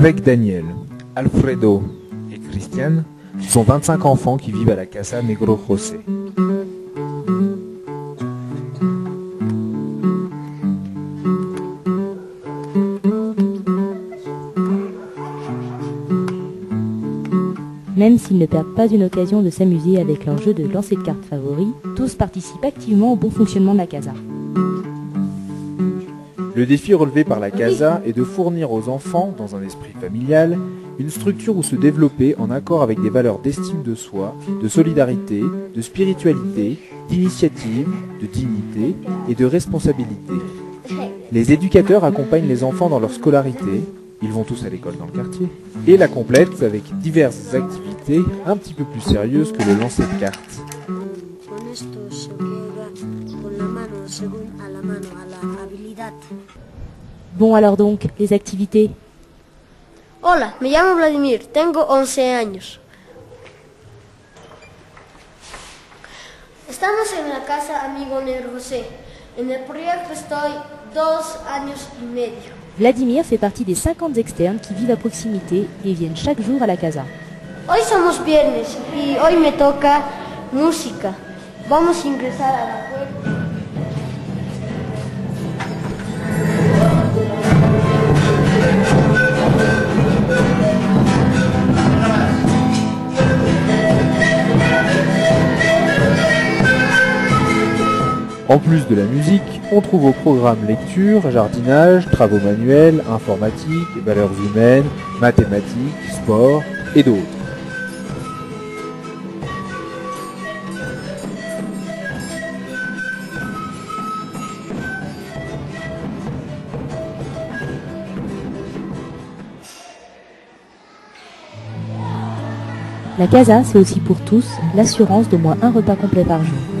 Avec Daniel, Alfredo et Christian, ce sont 25 enfants qui vivent à la Casa Negro José. Même s'ils ne perdent pas une occasion de s'amuser avec leur jeu de lancer de cartes favori, tous participent activement au bon fonctionnement de la casa. Le défi relevé par la CASA est de fournir aux enfants, dans un esprit familial, une structure où se développer en accord avec des valeurs d'estime de soi, de solidarité, de spiritualité, d'initiative, de dignité et de responsabilité. Les éducateurs accompagnent les enfants dans leur scolarité, ils vont tous à l'école dans le quartier, et la complètent avec diverses activités un petit peu plus sérieuses que le lancer de cartes. Según a la mano, a la habilidad. Bon alors donc, les activités Hola, me llamo Vladimir, tengo 11 años. Estamos en la casa Amigo Negro José. En el proyecto estoy dos años y medio. Vladimir fait partie des 50 externes qui vivent à proximité et viennent chaque jour à la casa. Hoy somos viernes y hoy me toca música. Vamos a ingresar a la puerta. En plus de la musique, on trouve au programme lecture, jardinage, travaux manuels, informatique, valeurs humaines, mathématiques, sport et d'autres. La casa, c'est aussi pour tous l'assurance d'au moins un repas complet par jour.